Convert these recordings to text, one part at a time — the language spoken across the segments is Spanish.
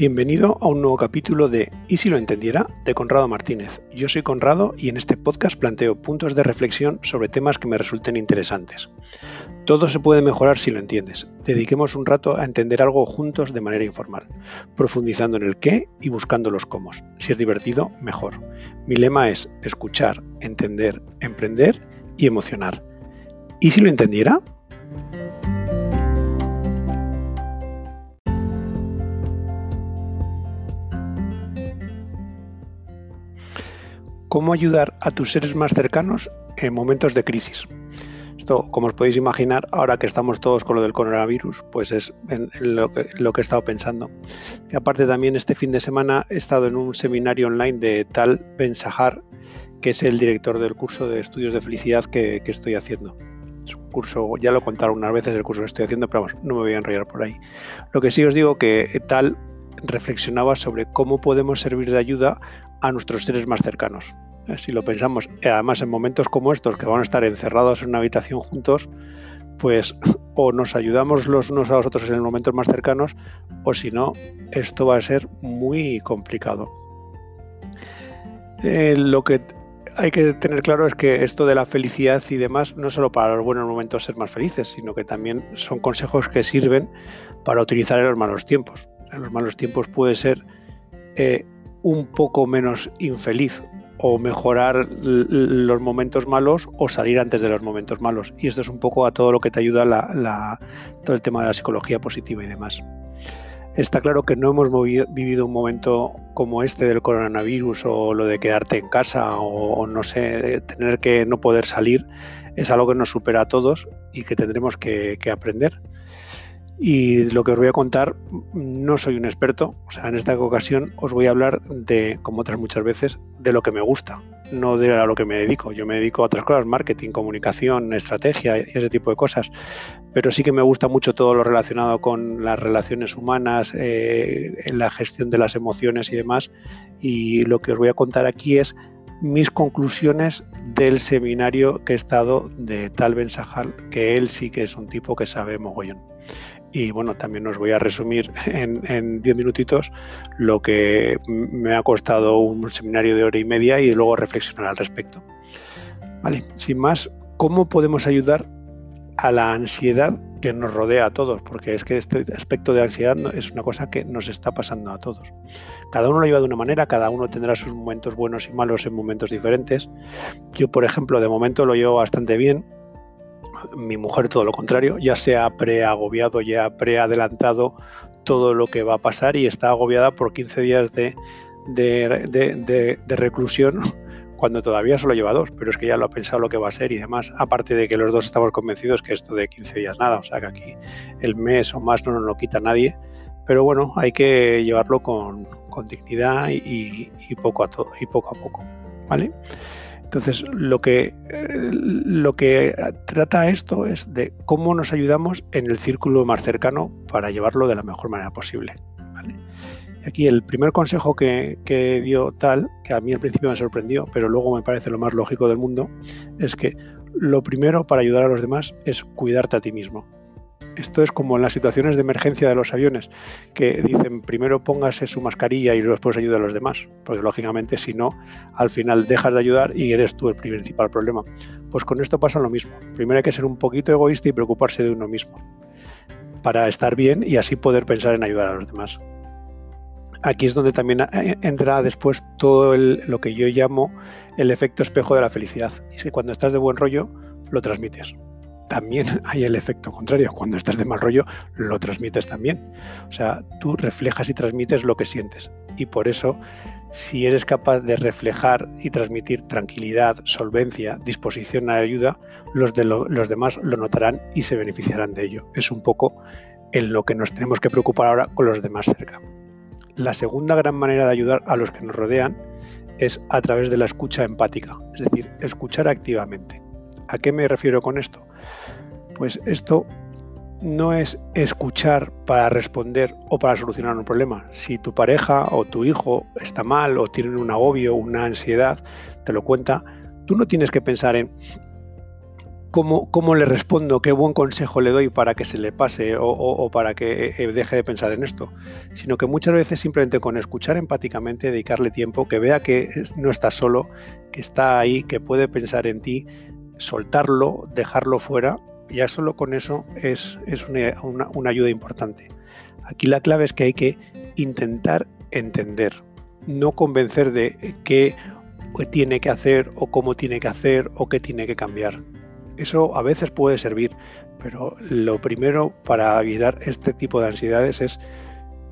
Bienvenido a un nuevo capítulo de ¿Y si lo entendiera? de Conrado Martínez. Yo soy Conrado y en este podcast planteo puntos de reflexión sobre temas que me resulten interesantes. Todo se puede mejorar si lo entiendes. Dediquemos un rato a entender algo juntos de manera informal, profundizando en el qué y buscando los cómo. Si es divertido, mejor. Mi lema es escuchar, entender, emprender y emocionar. ¿Y si lo entendiera? ¿Cómo ayudar a tus seres más cercanos en momentos de crisis? Esto, como os podéis imaginar, ahora que estamos todos con lo del coronavirus, pues es lo, que, he estado pensando. Y aparte también este fin de semana he estado en un seminario online de Tal Ben Sahar, que es el director del curso de estudios de felicidad que, estoy haciendo. Es un curso, ya lo he contado unas veces el curso que estoy haciendo, pero vamos, no me voy a enrollar por ahí. Lo que sí os digo que Tal reflexionaba sobre cómo podemos servir de ayuda a nuestros seres más cercanos. Eh, si lo pensamos, eh, además en momentos como estos, que van a estar encerrados en una habitación juntos, pues o nos ayudamos los unos a los otros en momentos más cercanos, o si no, esto va a ser muy complicado. Eh, lo que hay que tener claro es que esto de la felicidad y demás, no solo para los buenos momentos ser más felices, sino que también son consejos que sirven para utilizar en los malos tiempos. En los malos tiempos puede ser un poco menos infeliz o mejorar los momentos malos o salir antes de los momentos malos. Y esto es un poco a todo lo que te ayuda la, todo el tema de la psicología positiva y demás. Está claro que no hemos vivido un momento como este del coronavirus o lo de quedarte en casa o, no sé, tener que no poder salir. Es algo que nos supera a todos y que tendremos que aprender. Y lo que os voy a contar, no soy un experto, o sea, en esta ocasión os voy a hablar de, como otras muchas veces, de lo que me gusta, no de a lo que me dedico. Yo me dedico a otras cosas, marketing, comunicación, estrategia y ese tipo de cosas, pero sí que me gusta mucho todo lo relacionado con las relaciones humanas, eh, la gestión de las emociones y demás. Y lo que os voy a contar aquí es mis conclusiones del seminario que he estado de Tal Ben Sahal, que él sí que es un tipo que sabe mogollón. Y bueno, también os voy a resumir en 10 minutitos lo que me ha costado un seminario de hora y media y luego reflexionar al respecto. Vale, sin más, ¿cómo podemos ayudar a la ansiedad que nos rodea a todos? Porque es que este aspecto de ansiedad es una cosa que nos está pasando a todos. Cada uno lo lleva de una manera, cada uno tendrá sus momentos buenos y malos en momentos diferentes. Yo, por ejemplo, de momento lo llevo bastante bien mi mujer todo lo contrario, ya se ha preagobiado, ya ha preadelantado todo lo que va a pasar y está agobiada por 15 días de, de, reclusión cuando todavía solo lleva dos, pero es que ya lo ha pensado lo que va a ser y demás, aparte de que los dos estamos convencidos que esto de 15 días nada, o sea que aquí el mes o más no nos lo quita nadie, pero bueno, hay que llevarlo con, dignidad y, poco a y poco a poco, ¿vale? Entonces, lo que, eh, lo que trata esto es de cómo nos ayudamos en el círculo más cercano para llevarlo de la mejor manera posible. Aquí el primer consejo que, que dio tal, que a mí al principio me sorprendió, pero luego me parece lo más lógico del mundo, es que lo primero para ayudar a los demás es cuidarte a ti mismo. Esto es como en las situaciones de emergencia de los aviones, que dicen primero póngase su mascarilla y después ayude a los demás, porque lógicamente si no, al final dejas de ayudar y eres tú el principal problema. Pues con esto pasa lo mismo. Primero hay que ser un poquito egoísta y preocuparse de uno mismo, para estar bien y así poder pensar en ayudar a los demás. Aquí es donde también eh, entra después todo lo que yo llamo el efecto espejo de la felicidad. Y es que cuando estás de buen rollo, lo transmites también hay el efecto contrario. Cuando estás de mal rollo, lo transmites también. O sea, tú reflejas y transmites lo que sientes. Y por eso, si eres capaz de reflejar y transmitir tranquilidad, solvencia, disposición a ayuda, los, los demás lo notarán y se beneficiarán de ello. Es un poco en lo que nos tenemos que preocupar ahora con los demás cerca. La segunda gran manera de ayudar a los que nos rodean es a través de la escucha empática, es decir, escuchar activamente. ¿A qué me refiero con esto? Pues esto no es escuchar para responder o para solucionar un problema. Si tu pareja o tu hijo está mal o tienen un agobio, una ansiedad, te lo cuenta, tú no tienes que pensar en cómo, le respondo, qué buen consejo le doy para que se le pase o, para que eh, deje de pensar en esto, sino que muchas veces simplemente con escuchar empáticamente, dedicarle tiempo, que vea que no está solo, que está ahí, que puede pensar en ti, soltarlo, dejarlo fuera, ya solo con eso es, una ayuda importante. Aquí la clave es que hay que intentar entender, no convencer de qué tiene que hacer o cómo tiene que hacer o qué tiene que cambiar eso a veces puede servir, pero lo primero para evitar este tipo de ansiedades es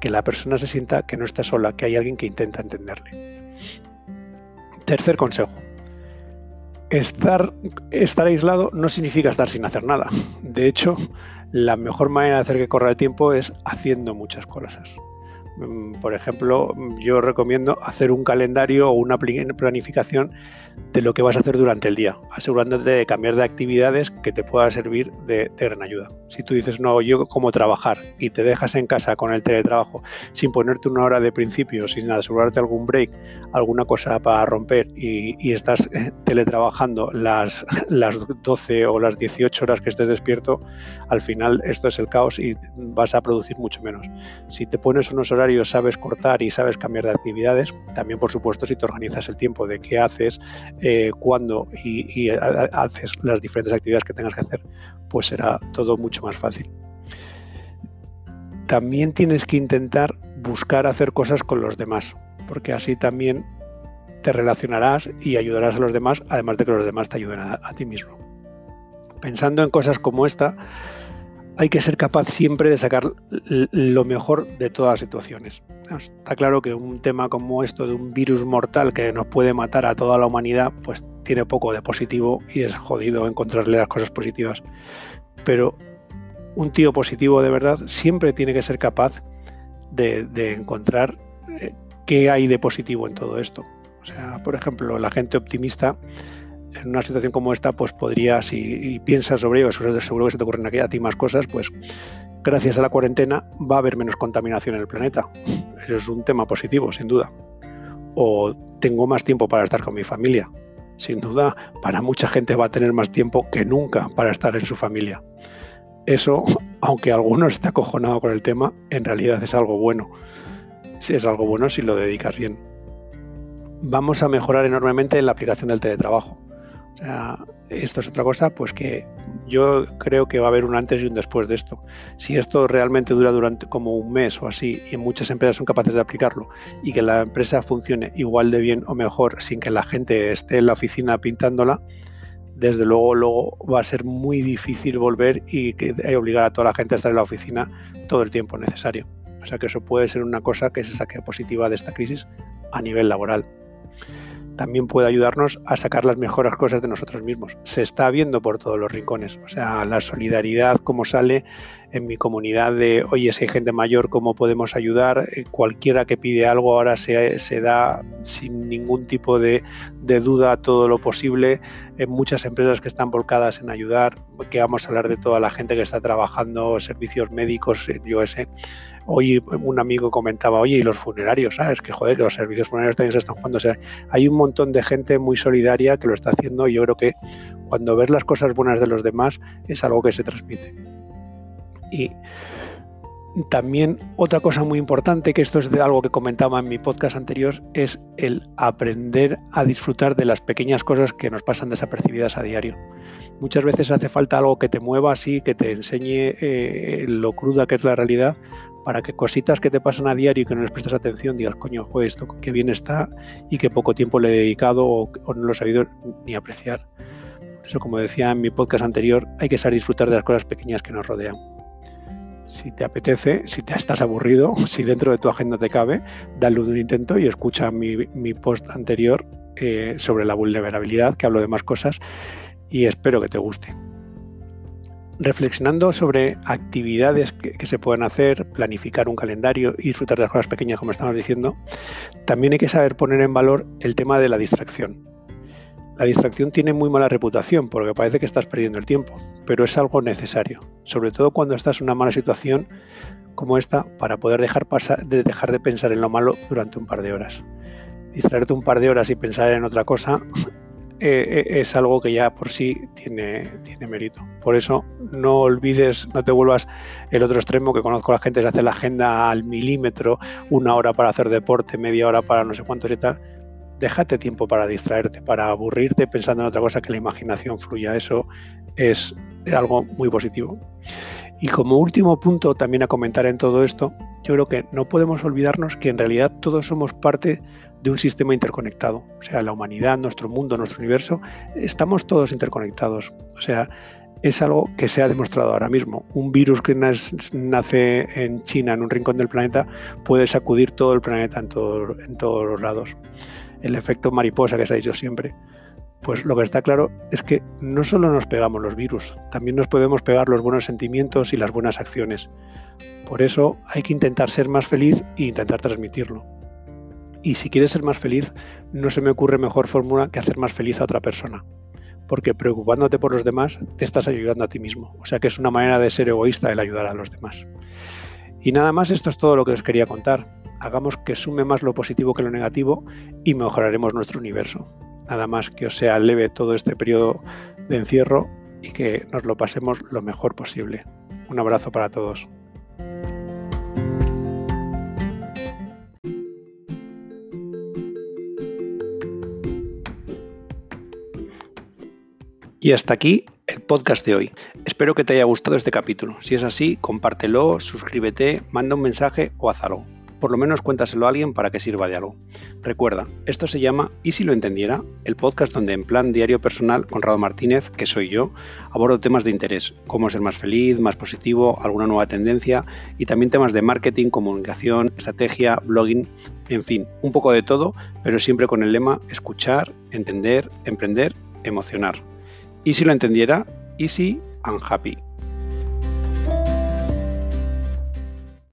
que la persona se sienta que no está sola, que hay alguien que intenta entenderle. Tercer consejo. Estar, estar aislado no significa estar sin hacer nada. De hecho, la mejor manera de hacer que corra el tiempo es haciendo muchas cosas. Mm, por ejemplo, yo recomiendo hacer un calendario o una planificación de lo que vas a hacer durante el día, asegurándote de cambiar de actividades que te pueda servir de, gran ayuda. Si tú dices, no, yo como trabajar y te dejas en casa con el teletrabajo sin ponerte una hora de principio, sin asegurarte algún break, alguna cosa para romper y, estás eh, teletrabajando las, las 12 o las 18 horas que estés despierto, al final esto es el caos y vas a producir mucho menos. Si te pones unos sabes cortar y sabes cambiar de actividades, también por supuesto si te organizas el tiempo de qué haces, eh, cuándo y, haces las diferentes actividades que tengas que hacer, pues será todo mucho más fácil. También tienes que intentar buscar hacer cosas con los demás, porque así también te relacionarás y ayudarás a los demás, además de que los demás te ayuden a ti mismo. Pensando en cosas como esta, hay que ser capaz siempre de sacar lo mejor de todas las situaciones. Está claro que un tema como esto de un virus mortal que nos puede matar a toda la humanidad, pues tiene poco de positivo y es jodido encontrarle las cosas positivas. Pero un tío positivo de verdad siempre tiene que ser capaz de, encontrar eh, qué hay de positivo en todo esto. O sea, por ejemplo, la gente optimista en una situación como esta, pues podrías, y, piensas sobre ello, seguro que se te ocurren aquí a ti más cosas, pues gracias a la cuarentena va a haber menos contaminación en el planeta. Eso es un tema positivo, sin duda. O tengo más tiempo para estar con mi familia. Sin duda, para mucha gente va a tener más tiempo que nunca para estar en su familia. Eso, aunque alguno esté acojonado con el tema, en realidad es algo bueno. Es algo bueno si lo dedicas bien. Vamos a mejorar enormemente en la aplicación del teletrabajo esto es otra cosa, pues que yo creo que va a haber un antes y un después de esto. Si esto realmente dura durante como un mes o así y muchas empresas son capaces de aplicarlo y que la empresa funcione igual de bien o mejor sin que la gente esté en la oficina pintándola, desde luego luego va a ser muy difícil volver y, y obligar a toda la gente a estar en la oficina todo el tiempo necesario. O sea que eso puede ser una cosa que se saque positiva de esta crisis a nivel laboral también puede ayudarnos a sacar las mejores cosas de nosotros mismos. Se está viendo por todos los rincones. O sea, la solidaridad, como sale en mi comunidad de, oye, si hay gente mayor, ¿cómo podemos ayudar? Eh, cualquiera que pide algo ahora se, da sin ningún tipo de, duda todo lo posible. En muchas empresas que están volcadas en ayudar, que vamos a hablar de toda la gente que está trabajando servicios médicos, yo sé Hoy un amigo comentaba, oye, y los funerarios, ¿sabes? Que joder, los servicios funerarios también se están jugando. O sea, hay un montón de gente muy solidaria que lo está haciendo y yo creo que cuando ves las cosas buenas de los demás es algo que se transmite. Y también otra cosa muy importante, que esto es algo que comentaba en mi podcast anterior, es el aprender a disfrutar de las pequeñas cosas que nos pasan desapercibidas a diario. Muchas veces hace falta algo que te mueva así, que te enseñe eh, lo cruda que es la realidad, para que cositas que te pasan a diario y que no les prestas atención digas, coño, joder, esto qué bien está y qué poco tiempo le he dedicado o, no lo he sabido ni apreciar. Por eso, como decía en mi podcast anterior, hay que saber disfrutar de las cosas pequeñas que nos rodean. Si te apetece, si te estás aburrido, si dentro de tu agenda te cabe, dale un intento y escucha mi, post anterior eh, sobre la vulnerabilidad, que hablo de más cosas, y espero que te guste reflexionando sobre actividades que, se pueden hacer, planificar un calendario y disfrutar de las cosas pequeñas, como estamos diciendo, también hay que saber poner en valor el tema de la distracción. La distracción tiene muy mala reputación porque parece que estás perdiendo el tiempo, pero es algo necesario, sobre todo cuando estás en una mala situación como esta para poder dejar, pasar, de dejar de pensar en lo malo durante un par de horas. Distraerte un par de horas y pensar en otra cosa eh, eh, es algo que ya por sí tiene, tiene mérito. Por eso no olvides, no te vuelvas el otro extremo que conozco a la gente que hace la agenda al milímetro, una hora para hacer deporte, media hora para no sé cuántos y tal. Déjate tiempo para distraerte, para aburrirte pensando en otra cosa que la imaginación fluya. Eso es algo muy positivo. Y como último punto también a comentar en todo esto, yo creo que no podemos olvidarnos que en realidad todos somos parte de un sistema interconectado. O sea, la humanidad, nuestro mundo, nuestro universo, estamos todos interconectados. O sea, es algo que se ha demostrado ahora mismo. Un virus que nace en China, en un rincón del planeta, puede sacudir todo el planeta en, todos los lados. El efecto mariposa que se ha dicho siempre. Pues lo que está claro es que no solo nos pegamos los virus, también nos podemos pegar los buenos sentimientos y las buenas acciones. Por eso hay que intentar ser más feliz e intentar transmitirlo. Y si quieres ser más feliz, no se me ocurre mejor fórmula que hacer más feliz a otra persona. Porque preocupándote por los demás, te estás ayudando a ti mismo. O sea que es una manera de ser egoísta el ayudar a los demás. Y nada más, esto es todo lo que os quería contar. Hagamos que sume más lo positivo que lo negativo y mejoraremos nuestro universo. Nada más que os sea leve todo este periodo de encierro y que nos lo pasemos lo mejor posible. Un abrazo para todos. Y hasta aquí el podcast de hoy. Espero que te haya gustado este capítulo. Si es así, compártelo, suscríbete, manda un mensaje o haz. Por lo menos cuéntaselo a alguien para que sirva de algo. Recuerda, esto se llama ¿Y si lo entendiera? El podcast donde en plan diario personal, Conrado Martínez, que soy yo, abordo temas de interés, cómo ser más feliz, más positivo, alguna nueva tendencia y también temas de marketing, comunicación, estrategia, blogging, en fin, un poco de todo, pero siempre con el lema escuchar, entender, emprender, emocionar. Y si lo entendiera, easy and happy.